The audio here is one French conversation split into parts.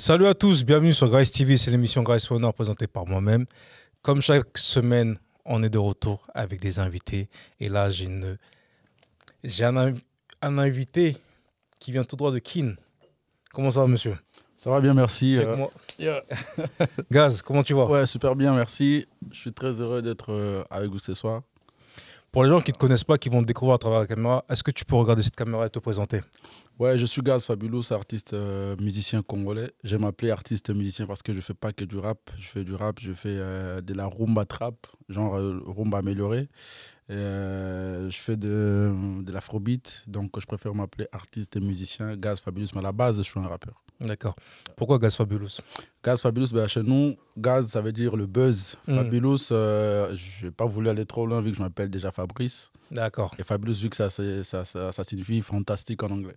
Salut à tous, bienvenue sur Grace TV, c'est l'émission Grace Honor présentée par moi-même. Comme chaque semaine, on est de retour avec des invités. Et là, j'ai une... un, inv- un invité qui vient tout droit de Kin. Comment ça va, monsieur? Ça va bien, merci. Euh, moi. yeah. Gaz, comment tu vas? Ouais, super bien, merci. Je suis très heureux d'être euh, avec vous ce soir. Pour les gens qui ne te connaissent pas, qui vont te découvrir à travers la caméra, est-ce que tu peux regarder cette caméra et te présenter? Ouais, je suis Gaz Fabulous, artiste euh, musicien congolais. J'aime m'appeler artiste musicien parce que je fais pas que du rap. Je fais du rap, je fais euh, de la rumba trap, genre euh, rumba améliorée. Je fais de, de l'afrobeat, donc je préfère m'appeler artiste musicien Gaz Fabulous. Mais à la base, je suis un rappeur. D'accord. Pourquoi Gaz Fabulous? Gaz Fabulous, ben, chez nous, Gaz, ça veut dire le buzz. Mm. Fabulous, euh, je n'ai pas voulu aller trop loin vu que je m'appelle déjà Fabrice. D'accord. Et Fabulous, vu que ça, ça, ça, ça signifie fantastique en anglais.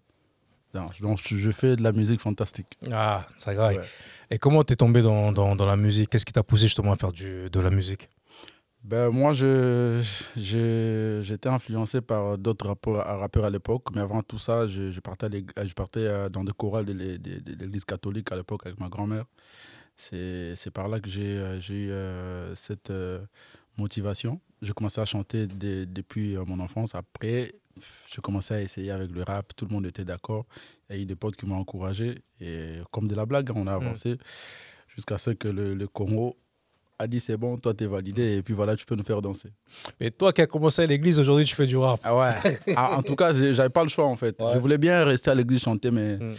Donc, donc, je je fais de la musique fantastique. Ah, ça grave. Ouais. Et comment t'es tombé dans, dans, dans la musique? Qu'est-ce qui t'a poussé justement à faire du, de la musique? Ben, moi, je- je- j'étais influencé par d'autres rappeurs, rappeurs à l'époque, mais avant tout ça, je, je partais, à je partais euh, dans des chorales de l'é- de- de l'église catholique à l'époque avec ma grand-mère. C'est par là que j'ai euh, eu euh, cette euh, motivation. J'ai commencé à chanter dès- depuis mon enfance. Après, j'ai commencé à essayer avec le rap. Tout le monde était d'accord. Il y a eu des potes qui m'ont encouragé. Et comme de la blague, on a avancé jusqu'à ce que le, le Congo a dit c'est bon, toi t'es validé. Et puis voilà, tu peux nous faire danser. Mais toi qui as commencé à l'église, aujourd'hui tu fais du rap. Ah ouais. Ah, en tout cas, j'avais pas le choix en fait. Ouais. Je voulais bien rester à l'église chanter, mais Mm.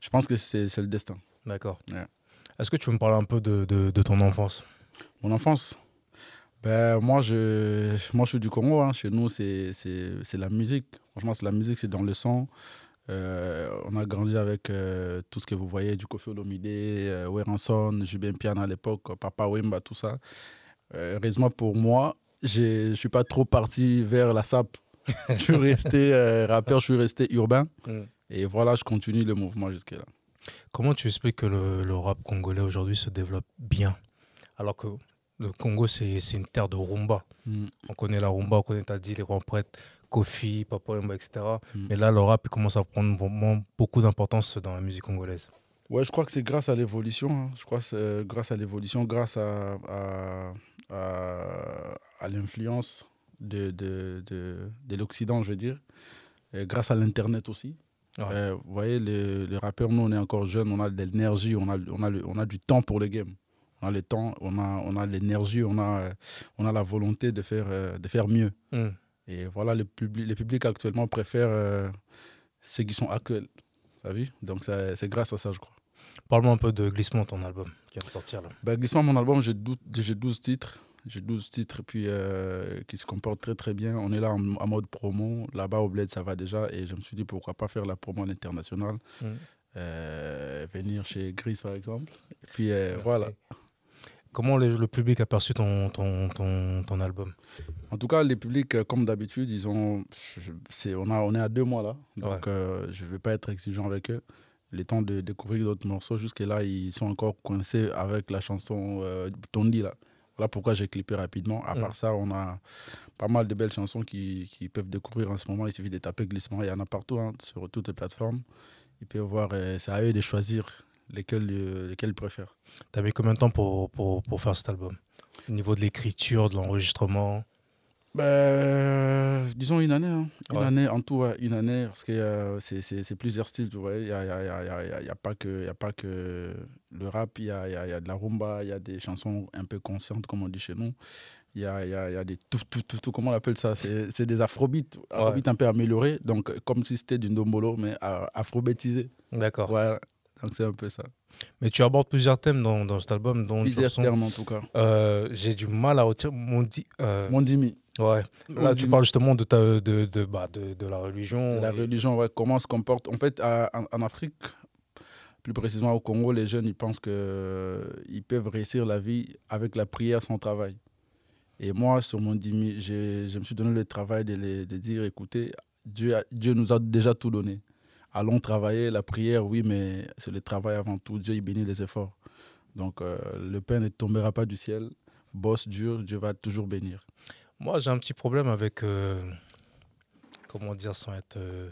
je pense que c'est le destin. D'accord. Ouais. Est-ce que tu peux me parler un peu de, de, de ton enfance? Mon enfance, ben, moi, je, moi je suis du Congo. hein. Chez nous, c'est la musique. Franchement, c'est la musique, c'est dans le sang. Euh, on a grandi avec euh, tout ce que vous voyez, du Kofi Olomide, euh, Weranson, Jubin Pian à l'époque, Papa Wemba, tout ça. Euh, heureusement pour moi, je ne suis pas trop parti vers la SAP. je suis resté rappeur, je suis resté urbain. Mm. Et voilà, je continue le mouvement jusque-là. Comment tu expliques que le, le rap congolais aujourd'hui se développe bien? Alors que le Congo, c'est une terre de rumba. Mm. On connaît la rumba, on connaît, t'as dit, les grands prêtres, Kofi, Papa etc. Mm. Mais là, le rap commence à prendre vraiment beaucoup d'importance dans la musique congolaise. Ouais, je crois que c'est grâce à l'évolution. hein. Je crois que c'est euh, grâce à l'évolution, grâce à, à, à- à l'influence de, de, de, de l'Occident, je veux dire. Et grâce à l'Internet aussi. Ouais. Euh, vous voyez, les, les rappeurs, nous, on est encore jeunes, on a de l'énergie, on a, on, a le- on a du temps pour le game. On a le temps, on a, on a l'énergie, on a, euh, on a la volonté de faire, de faire mieux. Mm. Et voilà, le public, les publics actuellement préfèrent euh, ceux qui sont actuels. T'as vu? Donc, c'est grâce à ça, je crois. Parle-moi un peu de Glissement, ton album qui vient de sortir là. Bah, Glissement, mon album, j'ai dou- j'ai 12 titres. J'ai 12 titres puis, euh, qui se comportent très très bien. On est là en, en mode promo. Là-bas au Bled, ça va déjà. Et je me suis dit pourquoi pas faire la promo à l'international. Mm. Euh, venir chez Gris par exemple. Et puis euh, voilà. Comment le, le public a perçu ton, ton, ton, ton album? En tout cas, les publics, euh, comme d'habitude, ils ont. c'est- on, a, on est à deux mois là. Donc euh, je ne vais pas être exigeant avec eux. Le temps de découvrir d'autres morceaux. Jusque-là, ils sont encore coincés avec la chanson euh, Tondi là. Voilà pourquoi j'ai clippé rapidement. À Mm. part ça, on a pas mal de belles chansons qui, qui peuvent découvrir en ce moment. Il suffit de taper glissement. Il y en a partout, hein, sur toutes les plateformes. Ils peuvent voir, c'est à eux de choisir lesquels, euh, lesquels ils préfèrent. T'as mis combien de temps pour, pour, pour faire cet album Au niveau de l'écriture, de l'enregistrement Ben, disons une année. hein. Une Ouais. année, en tout, ouais, une année, parce que euh, c'est- c'est c'est plusieurs styles, tu vois. Il n'y a, il y a- y a- y a- y a- pas que- il y a pas que le rap, il y a, y a- il y a de la rumba, il y a des chansons un peu conscientes, comme on dit chez nous. Il y a, y a- y a des tout, tout, tout, tout, comment on appelle ça C'est c'est des afrobeats, afrobeats un peu améliorés, donc euh, comme si c'était du ndombolo, mais euh, afrobétisé. D'accord. Voilà, donc c'est un peu ça. Mais tu abordes plusieurs thèmes dans, dans cet album, dont Plusieurs termes en tout cas. Euh, J'ai du mal à retirer mon dit. euh, Mondimi. ouais. Là, tu parles justement de, ta, de, de, bah, de, de la religion. de la et- religion, ouais, comment on se comporte. En fait, à- en, en Afrique, plus précisément au Congo, les jeunes, ils pensent qu'ils peuvent réussir la vie avec la prière sans travail. Et moi, sur mon dimi, je me suis donné le travail de, les- de dire, écoutez, Dieu, a- Dieu nous a déjà tout donné. Allons travailler, la prière, oui, mais c'est le travail avant tout. Dieu, il bénit les efforts. Donc, euh, le pain ne tombera pas du ciel. Bosse dur, Dieu va toujours bénir. Moi, j'ai un petit problème avec. euh, comment dire sans être. euh,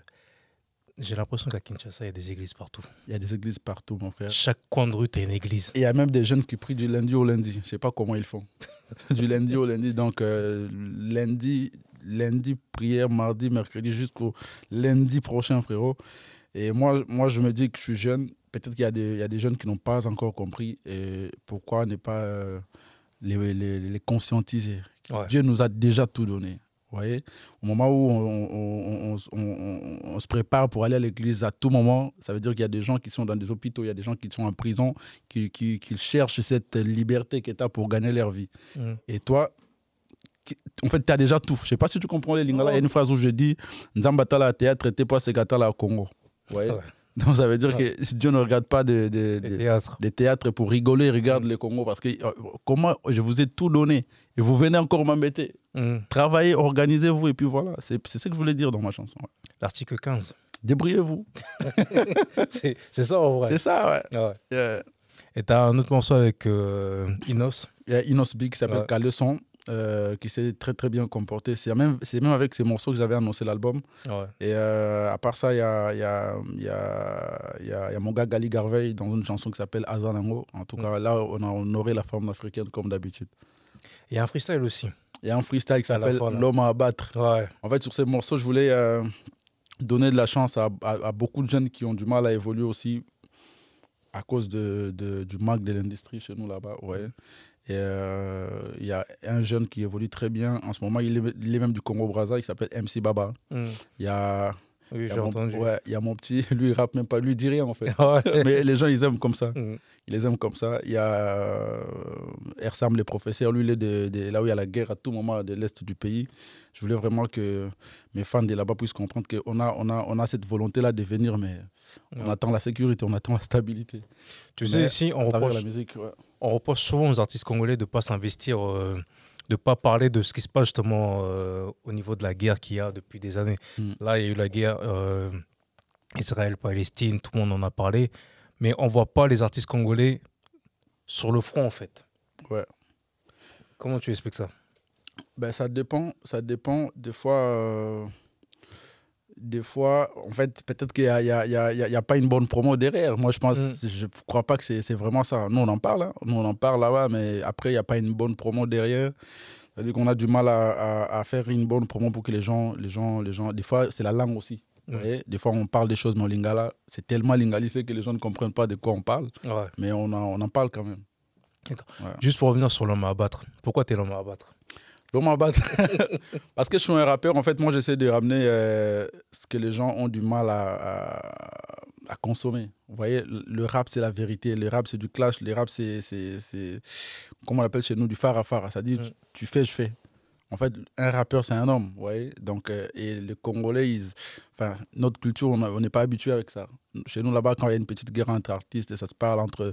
J'ai l'impression qu'à Kinshasa, il y a des églises partout. Il y a des églises partout, mon frère. Chaque coin de rue, t'as une église. Et il y a même des jeunes qui prient du lundi au lundi. Je sais pas comment ils font. du lundi au lundi. Donc, lundi, lundi, prière, mardi, mercredi, jusqu'au lundi prochain, frérot. Et moi, moi, je me dis que je suis jeune. Peut-être qu'il y, a des- il y a des jeunes qui n'ont pas encore compris. Et pourquoi ne pas euh, les, les- les conscientiser Ouais. Dieu nous a déjà tout donné. Vous voyez Au moment où on, on- se prépare pour aller à l'église à tout moment, ça veut dire qu'il y a des gens qui sont dans des hôpitaux, il y a des gens qui sont en prison, qui, qui- qui cherchent cette liberté que tu as pour gagner leur vie. Mm. Et toi, en fait, tu as déjà tout. Je sais pas si tu comprends les lingala. Il y a une phrase où je dis Nzambatala théâtre était pas Sekatala au Congo. Voyez Ouais. Donc ça veut dire que si Dieu ne regarde pas des, Les des- théâtres. théâtres pour rigoler, regarde le Congo. Parce que euh, comment je vous ai tout donné et vous venez encore m'embêter. Mm. Travaillez, organisez-vous et puis voilà. C'est ce que je voulais dire dans ma chanson. ouais. L'article 15. Débrouillez-vous. C'est ça en vrai. C'est ça, ouais. Ouais. Euh, Et t'as un autre morceau avec euh, Inos. Il y a Inos Big qui s'appelle Ouais. Caleçon, euh, qui s'est très très bien comporté. C'est même, même avec ces morceaux que j'avais annoncé l'album. Ouais. Et euh, à part ça, il y a, y, a, y, a, y, a, y mon gars Gali Garvey dans une chanson qui s'appelle Azanango. En tout Mm. cas, là, on a honoré la forme africaine comme d'habitude. Il y a un freestyle aussi. Il y a un freestyle qui s'appelle. L'homme à abattre. Ouais. En fait, sur ces morceaux, je voulais euh, donner de la chance à, à- à beaucoup de jeunes qui ont du mal à évoluer aussi à cause de, de- du manque de l'industrie chez nous là-bas. Ouais. Et euh, il y a un jeune qui évolue très bien. En ce moment, il est, il est même du Congo-Braza. Il s'appelle MC Baba. Mm. Il y a, Oui, j'ai entendu. ouais, il y a mon petit, lui, il rappe même pas. Lui, il dit rien en fait. Ouais. Mais les gens, ils aiment comme ça. Mm. Ils les aiment comme ça. Il y a euh, Ersam, le professeur. Lui, il est de, de- là où il y a la guerre à tout moment de l'Est du pays. Je voulais vraiment que mes fans de là-bas puissent comprendre qu'on a, on a, on a cette volonté-là de venir, mais on attend la sécurité, on attend la stabilité. Tu Mais sais, ici, on reproche, la musique, ouais. on reproche souvent aux artistes congolais de ne pas s'investir, euh, de ne pas parler de ce qui se passe justement euh, au niveau de la guerre qu'il y a depuis des années. Mm. Là, il y a eu la guerre euh, Israël-Palestine, tout le monde en a parlé, mais on ne voit pas les artistes congolais sur le front en fait. Ouais. Comment tu expliques ça? Ben, ça dépend, ça dépend. Des fois, euh, des fois, en fait, peut-être qu'il n'y a, y a, y y pas une bonne promo derrière. Moi, je pense, Mm. je crois pas que c'est vraiment ça. Nous, on en parle, hein. nous, on en parle là-bas, mais après, il n'y a pas une bonne promo derrière. C'est-à-dire qu'on a du mal à, à- à faire une bonne promo pour que les gens, les gens, les gens, des fois, c'est la langue aussi. vous Mm. voyez. Des fois, on parle des choses, mais en lingala, c'est tellement lingalisé que les gens ne comprennent pas de quoi on parle, Ouais. mais on en, on en parle quand même. Juste pour revenir sur l'homme à abattre. Pourquoi tu es l'homme à abattre? L'homme à battre. Parce que je suis un rappeur, en fait, moi, j'essaie de ramener euh, ce que les gens ont du mal à, à, à consommer. Vous voyez, le- rap, c'est la vérité. Le rap, c'est du clash. Le rap, c'est, c'est, c'est comment on l'appelle chez nous, du phare à phare. C'est-à-dire, Mm. tu, tu fais, je fais. En fait, un rappeur, c'est un homme, vous voyez. Donc, euh, et les Congolais, ils- enfin, notre culture, on n'est pas habitué avec ça. Chez nous, là-bas, quand il y a une petite guerre entre artistes, ça se parle entre,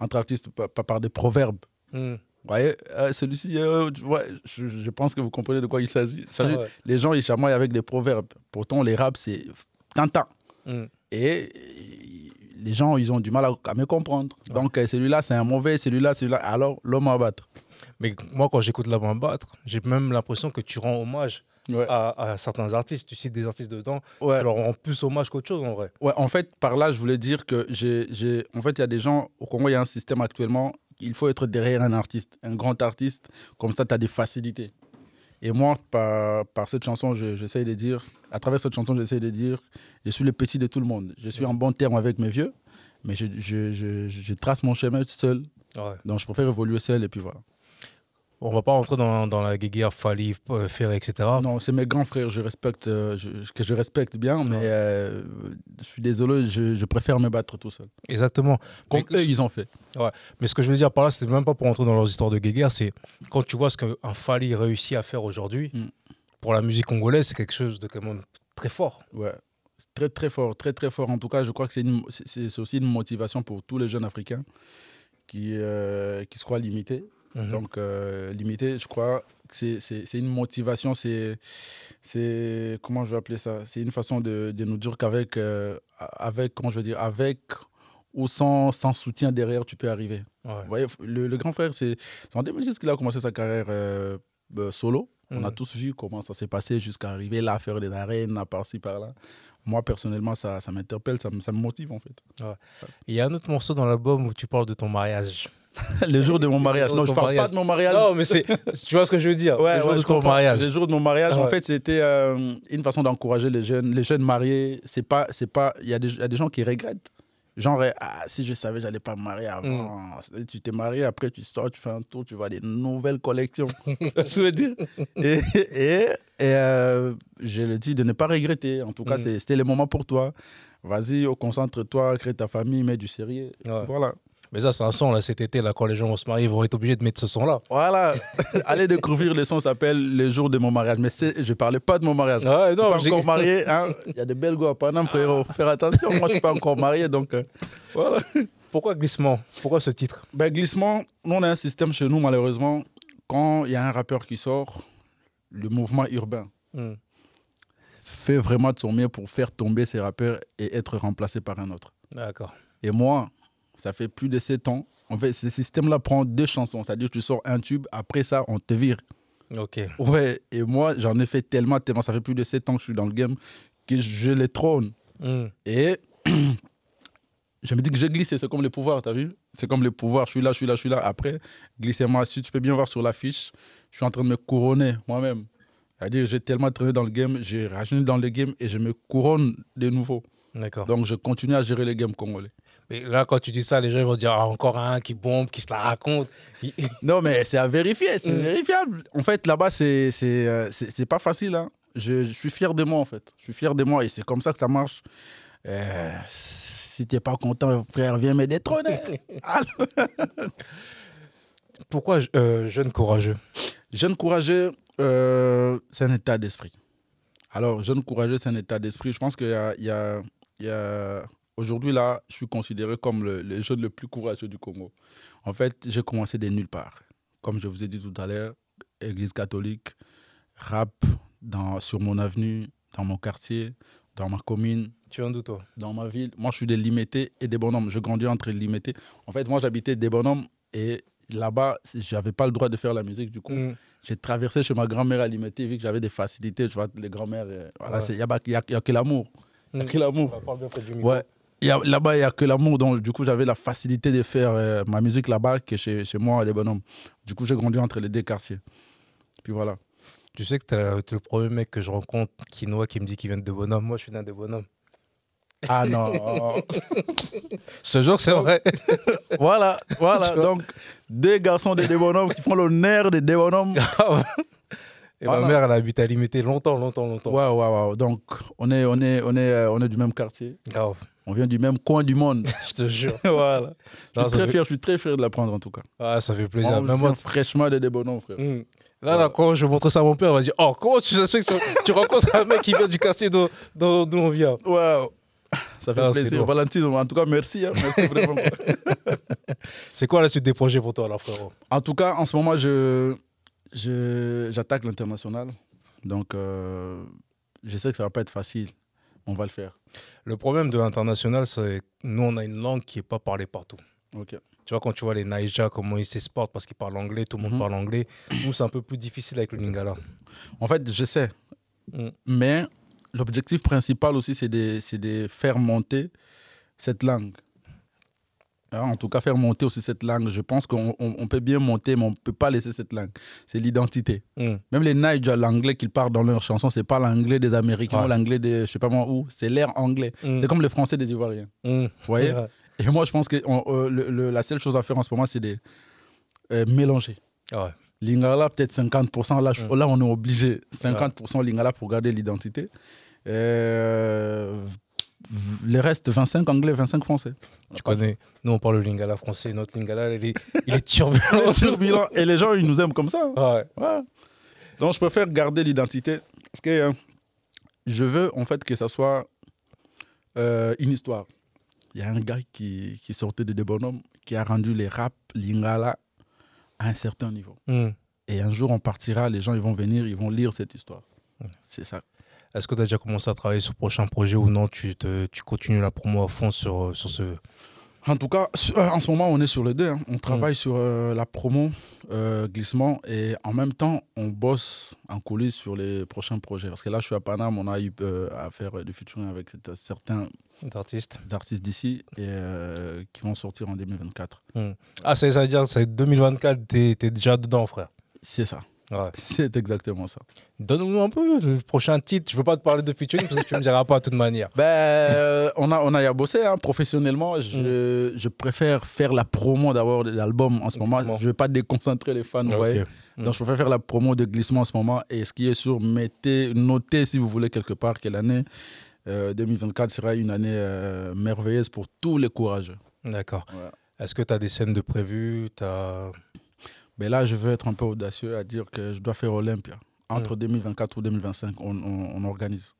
entre artistes par, par- par des proverbes. Mm. Voyez, euh, celui-ci, euh, tu vois, je, je pense que vous comprenez de quoi il s'agit. Ouais. Les gens, ils chamaillent avec des proverbes. Pourtant, les raps, c'est tintin. Mm. Et les gens, ils ont du mal à, à me comprendre. Donc, euh, celui-là, c'est un mauvais, celui-là, celui-là. Alors, l'homme à battre. Mais moi, quand j'écoute l'homme à abattre, j'ai même l'impression que tu rends hommage Ouais. à, à certains artistes. Tu cites des artistes dedans, Ouais. tu leur rends plus hommage qu'autre chose en vrai. Ouais, en fait, par là, je voulais dire que j'ai- en fait, il y a des gens au Congo, il y a un système actuellement. Il faut être derrière un artiste, un grand artiste. Comme ça, tu as des facilités. Et moi, par, par cette chanson, je- j'essaie de dire, à travers cette chanson, j'essaie de dire, je suis le petit de tout le monde. Je suis en bon terme avec mes vieux, mais je, je, je, je trace mon chemin seul. Ouais. Donc, je préfère évoluer seul et puis voilà. On va pas rentrer dans, dans la guéguerre Fali, euh, Ferré, etc. Non, c'est mes grands frères, je respecte, euh, je- que je respecte bien, mais Ouais. euh, je suis désolé, je, je préfère me battre tout seul. Exactement. Comme Mais- eux, ils ont fait. Mais ce que je veux dire par là, c'est même pas pour rentrer dans leurs histoires de guéguerre, c'est quand tu vois ce qu'un Fali réussit à faire aujourd'hui, Mm. pour la musique congolaise, c'est quelque chose de quand même très fort. Ouais. Très, très fort, très, très fort. En tout cas, je crois que c'est aussi une motivation pour tous les jeunes Africains qui, euh, qui se croient limités. Mhm. Donc, euh, limité, je crois c'est- une motivation, c'est, comment je vais appeler ça? C'est une façon de, de nous dire qu'avec, euh, avec, comment je veux dire, avec ou sans, sans soutien derrière, tu peux arriver. Ouais. Vous voyez, le, le grand frère, c'est en 2006 qu'il a commencé sa carrière euh, euh, solo. On a Mhm. tous vu comment ça s'est passé jusqu'à arriver là, faire des arènes, à par-ci, par-là. moi, personnellement, ça, ça m'interpelle, ça, ça me motive, en fait. Il y a un autre morceau dans l'album où tu parles de ton mariage. le jour de mon mariage. Non, je parle mariage. pas de mon mariage. Non, mais c'est. Tu vois ce que je veux dire Ouais, Le jour ouais, de ton mariage. Le jour de mon mariage, Ouais. en fait, c'était euh, une façon d'encourager les jeunes, les jeunes mariés. C'est pas, c'est pas. Il y, a des- il y a des gens qui regrettent. Genre, euh, ah, si je savais, j'allais pas me marier avant. Mm. Tu t'es marié, après tu sors, tu fais un tour, tu vois des nouvelles collections. je veux dire? Et, et, et, euh, je le dis de ne pas regretter. En tout cas, Mm. c'était le moment pour toi. Vas-y, oh, concentre-toi, crée ta famille, mets du sérieux. Ouais. Voilà. Mais ça, c'est un son, là, cet été, là, quand les gens vont se marier, ils vont être obligés de mettre ce son-là. Voilà. Allez découvrir le son s'appelle Le jour de mon mariage. Mais je parlais pas de mon mariage. Ouais, Je suis non, pas encore marié. hein. Il y a des belles gars à Paname, frérot. Faire attention. Moi, je suis pas encore marié. Donc, euh, voilà. Pourquoi glissement? Pourquoi ce titre? Ben, glissement, nous, on a un système chez nous, malheureusement. Quand il y a un rappeur qui sort, le mouvement urbain Hmm. fait vraiment de son mieux pour faire tomber ces rappeurs et être remplacé par un autre. D'accord. Et moi, ça fait plus de 7 ans. En fait, ce système-là prend deux chansons. C'est-à-dire que tu sors un tube, après ça, on te vire. Ok. Ouais, et moi, j'en ai fait tellement, tellement. Ça fait plus de 7 ans que je suis dans le game que je les trône. Hmm. Et je me dis que j'ai glissé, c'est comme le pouvoir, t'as vu? C'est comme le pouvoir, je suis là, je suis là, je suis là. Après, glissez-moi, si tu peux bien voir sur l'affiche, je suis en train de me couronner moi-même. C'est-à-dire j'ai tellement traîné dans le game, j'ai rajeuni dans le game et je me couronne de nouveau. D'accord. Donc je continue à gérer le game congolais. Mais là, quand tu dis ça, les gens vont dire ah, encore un qui bombe, qui se la raconte. Non, mais c'est à vérifier, c'est Mm. vérifiable. En fait, là-bas, c'est c'est euh, pas facile. hein. Je, je suis fier de moi, en fait. Je suis fier de moi et c'est comme ça que ça marche. Euh, si t'es pas content, frère, viens me détrôner. Pourquoi euh, jeune courageux? Jeune courageux, euh, c'est un état d'esprit. Alors, jeune courageux, c'est un état d'esprit. Je pense qu'il y a, il y a- il y a- Aujourd'hui, là, je suis considéré comme le, le jeune le plus courageux du Congo. En fait, j'ai commencé de nulle part. Comme je vous ai dit tout à l'heure, église catholique, rap dans, sur mon avenue, dans mon quartier, dans ma commune, Tu viens d'où, toi? Dans ma ville. Moi, je suis des limités et des bonhommes. Je grandis entre les limités. En fait, moi, j'habitais des bonhommes et là-bas, j'avais pas le droit de faire la musique. Du coup, Hmm. j'ai traversé chez ma grand-mère à Limité, vu que j'avais des facilités. Tu vois, les grand-mères, euh, voilà, Ouais. il n'y a, pas- il y a- y a que l'amour. Il y a Mm. que l'amour. Micro. Ouais. Là-bas, il n'y a que l'amour. Donc, du coup, j'avais la facilité de faire euh, ma musique là-bas que chez, chez moi, les bonhommes. Du coup, j'ai grandi entre les deux quartiers. Puis voilà. Tu sais que le, t'es le premier mec que je rencontre quinois qui me dit qu'il vient de bonhomme. Moi, je suis né de bonhomme. Ah non. Ce jour, c'est vrai. voilà, voilà. Tu Donc, deux garçons de des bonhommes qui font l'honneur des deux bonhommes. Et ma mère, elle habite à Limité longtemps, longtemps, longtemps. Ouais, ouais, ouais. Donc, on est, on est, on est, euh, on est du même quartier. Grave. On vient du même coin du monde. Je te jure. voilà. Je suis très fait- fier, je suis très fier de l'apprendre en tout cas. Ah, ça fait plaisir. On Même moi, fraîchement de des bonhommes, frère. Hmm. Là, là, quand je montre ça à mon père, il va dire Oh, comment tu sais que tu, tu rencontres un mec qui vient du quartier d'où on vient? Wow. Ça fait Ah, plaisir. Valentine, en tout cas, merci. hein. Merci vraiment. C'est quoi la suite des projets pour toi, là, frérot? En tout cas, en ce moment, je, j'attaque l'international. Donc, euh, je sais que ça va pas être facile. On va le faire. Le problème de l'international, c'est que nous, on a une langue qui n'est pas parlée partout. Ok. Tu vois, quand tu vois les Naija, comment ils s'exportent parce qu'ils parlent anglais, tout le monde Mhm. parle anglais. Nous, c'est un peu plus difficile avec le Lingala. En fait, je sais. Mm. Mais l'objectif principal aussi, c'est de, c'est de faire monter cette langue. Hein, en tout cas, faire monter aussi cette langue. Je pense qu'on on- on peut bien monter, mais on ne peut pas laisser cette langue. C'est l'identité. Hmm. Même les Naija, l'anglais qu'ils parlent dans leurs chansons, c'est pas l'anglais des Américains Ouais. ou l'anglais des, je sais pas moi où, c'est l'air anglais. Hmm. C'est comme le français des Ivoiriens. Hmm. Vous voyez Ouais. Et moi, je pense que on- euh, le- le- la seule chose à faire en ce moment, c'est de euh, mélanger. Ouais. Lingala, peut-être 50%. Là, je- Mm. là, on est obligé. 50% Lingala pour garder l'identité. Euh, le reste, 25 anglais, 25 français. Tu connais, nous, on parle le Lingala français. Notre Lingala, il est, il est turbulent. turbulent. Et les gens, ils nous aiment comme ça. Ouais. Ouais. Donc, je préfère garder l'identité. Parce que euh, je veux, en fait, que ça soit euh, une histoire. Il y a un gars qui, qui sortait de des bonhommes, qui a rendu les rap Lingala à un certain niveau. Hmm. Et un jour, on partira, les gens ils vont venir, ils vont lire cette histoire. C'est ça. Est-ce que tu as déjà commencé à travailler sur le prochain projet ou non tu, te, tu continues la promo à fond sur, sur ce? En tout cas, euh, en ce moment, on est sur les deux. hein. On travaille sur euh, la promo, euh, glissement, et en même temps, on bosse en coulisses sur les prochains projets. Parce que là, je suis à Paname, on a eu euh, à faire euh, du featuring avec certains D'artiste. artistes d'ici et euh, qui vont sortir en 2024. Ah, c'est- ça veut dire c'est 2024, t'es es déjà dedans, frère? C'est ça. Ouais. C'est exactement ça. Donne-nous un peu le prochain titre. Je veux pas te parler de featuring parce que tu me diras pas de toute manière. Ben, euh, on, a, on a y à bosser hein, professionnellement. Je, je préfère faire la promo d'abord de l'album en ce moment. Glissement. Je ne vais pas déconcentrer les fans. voyez. Mm. Donc, je préfère faire la promo de glissement en ce moment. Et ce qui est sûr, mettez, notez si vous voulez quelque part que l'année euh, 2024 sera une année euh, merveilleuse pour tous les courageux. D'accord. Ouais. Est-ce que tu as des scènes de prévues? Mais là, je veux être un peu audacieux à dire que je dois faire Olympia. Entre 2024 ou 2025, on, on- on organise.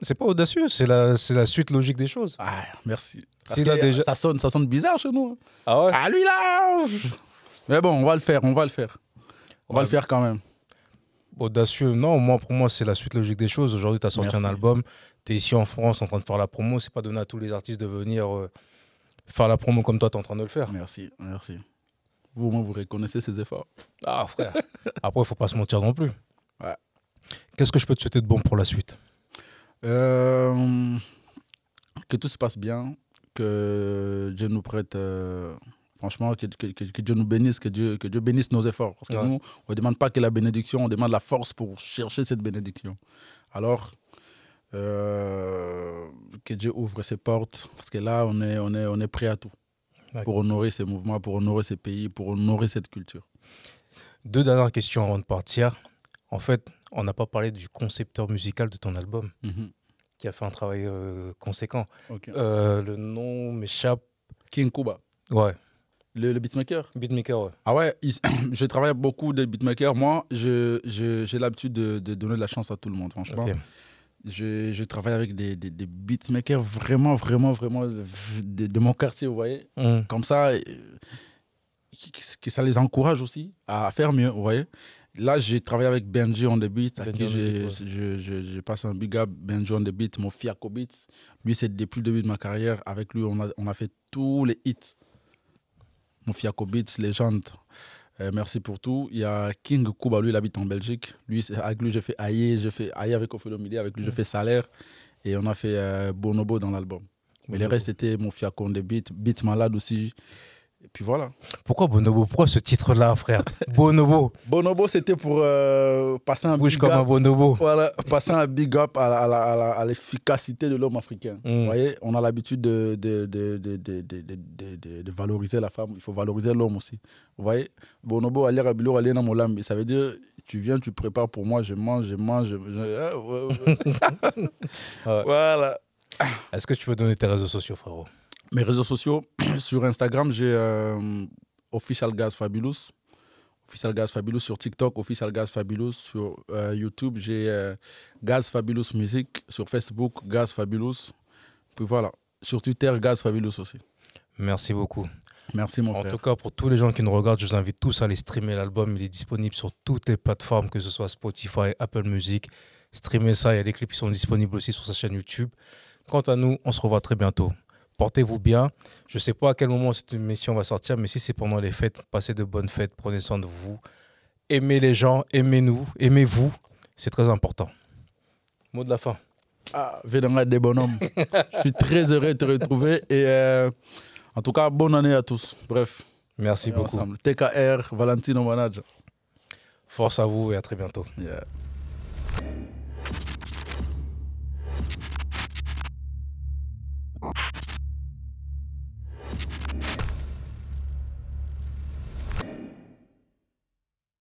C'est pas audacieux, c'est la, c'est la suite logique des choses. Ah, merci. Parce S'il a que, déjà- ça, sonne, ça sonne bizarre chez nous. hein. Ah ouais? Ah, lui là Mais bon, on va le faire, on va le faire. On va Ouais. le faire quand même. Audacieux, non, moi pour moi c'est la suite logique des choses. Aujourd'hui, tu as sorti Merci. un album, tu es ici en France en train de faire la promo. C'est pas donné à tous les artistes de venir euh, faire la promo comme toi, tu es en train de le faire. Merci, merci. Vous, au moins, vous reconnaissez ces efforts. Ah frère. Après, il faut pas se mentir non plus. Ouais. Qu'est-ce que je peux te souhaiter de bon pour la suite? Euh, que tout se passe bien, que Dieu nous prête, euh, franchement, que, que- que- que Dieu nous bénisse, que Dieu, que Dieu bénisse nos efforts. Parce que Ouais. nous, on ne demande pas que la bénédiction, on demande la force pour chercher cette bénédiction. Alors, euh, que Dieu ouvre ses portes, parce que là, on est, on est, on est prêt à tout. Pour honorer ces mouvements, pour honorer ces pays, pour honorer cette culture. Deux dernières questions avant de partir. En fait, on n'a pas parlé du concepteur musical de ton album, Mhm. qui a fait un travail euh, conséquent. Euh, le nom m'échappe. King Kuba, Ouais, le, le beatmaker? Beatmaker, ouais. Ah ouais, il- je travaille beaucoup de beatmakers. Moi, j'ai l'habitude de, de donner de la chance à tout le monde, franchement. Ok. Je, je travaille avec des, des- des beatmakers vraiment, vraiment, vraiment de, de mon quartier, vous voyez. Mm. Comme ça, euh, que ça les encourage aussi à faire mieux, vous voyez. Là, j'ai travaillé avec Benji on the beat, à Benji qui j'ai- je, je, je passe un big up, Benji on the beat, mon Fiaco beat. Lui, c'est depuis le début de ma carrière. Avec lui, on a, on a fait tous les hits. Mon Fiaco beat, légende. Euh, merci pour tout. Il y a King Kuba, lui, il habite en Belgique. Lui, avec lui, j'ai fait Aïe, j'ai fait Aïe avec Ophélie avec lui, j'ai fait Salaire. Et on a fait euh, Bonobo dans l'album. Mais les Bonobo. restes, c'était mon Fiaco on the beat, Beat Malade aussi. Et puis voilà. Pourquoi Bonobo? Pourquoi ce titre-là, frère? Bonobo Bonobo, c'était pour euh, passer un Bouge big comme un up. bonobo. Voilà, passer un big up à, l'efficacité de l'homme africain. Mm. Vous voyez, on a l'habitude de, de, de, de, de, valoriser la femme. Il faut valoriser l'homme aussi. Vous voyez, Bonobo, aller aller dans mon lambi. Ça veut dire, tu viens, tu prépares pour moi, je mange, je mange. Je, je-. Ouais. Voilà. Est-ce que tu peux donner tes réseaux sociaux, frérot? Mes réseaux sociaux, sur Instagram, j'ai euh, Official Gaz Fabulous. Official Gaz Fabulous sur TikTok, Official Gaz Fabulous sur euh, YouTube, j'ai euh, Gaz Fabulous Music sur Facebook, Gaz Fabulous. Puis voilà, sur Twitter, Gaz Fabulous aussi. Merci beaucoup. Merci mon En frère. tout cas, pour tous les gens qui nous regardent, je vous invite tous à aller streamer l'album. Il est disponible sur toutes les plateformes, que ce soit Spotify, Apple Music. Streamez ça, il y a les clips qui sont disponibles aussi sur sa chaîne YouTube. Quant à nous, on se revoit très bientôt portez-vous bien. Je ne sais pas à quel moment cette émission va sortir, mais si c'est pendant les fêtes, passez de bonnes fêtes, prenez soin de vous. Aimez les gens, aimez-nous, aimez-vous. C'est très important. Mot de la fin. Ah, des bonhommes. Je suis très heureux de te retrouver. Et euh, en tout cas, bonne année à tous. Bref. Merci beaucoup. TKR, Valentino Manager. Force à vous et à très bientôt.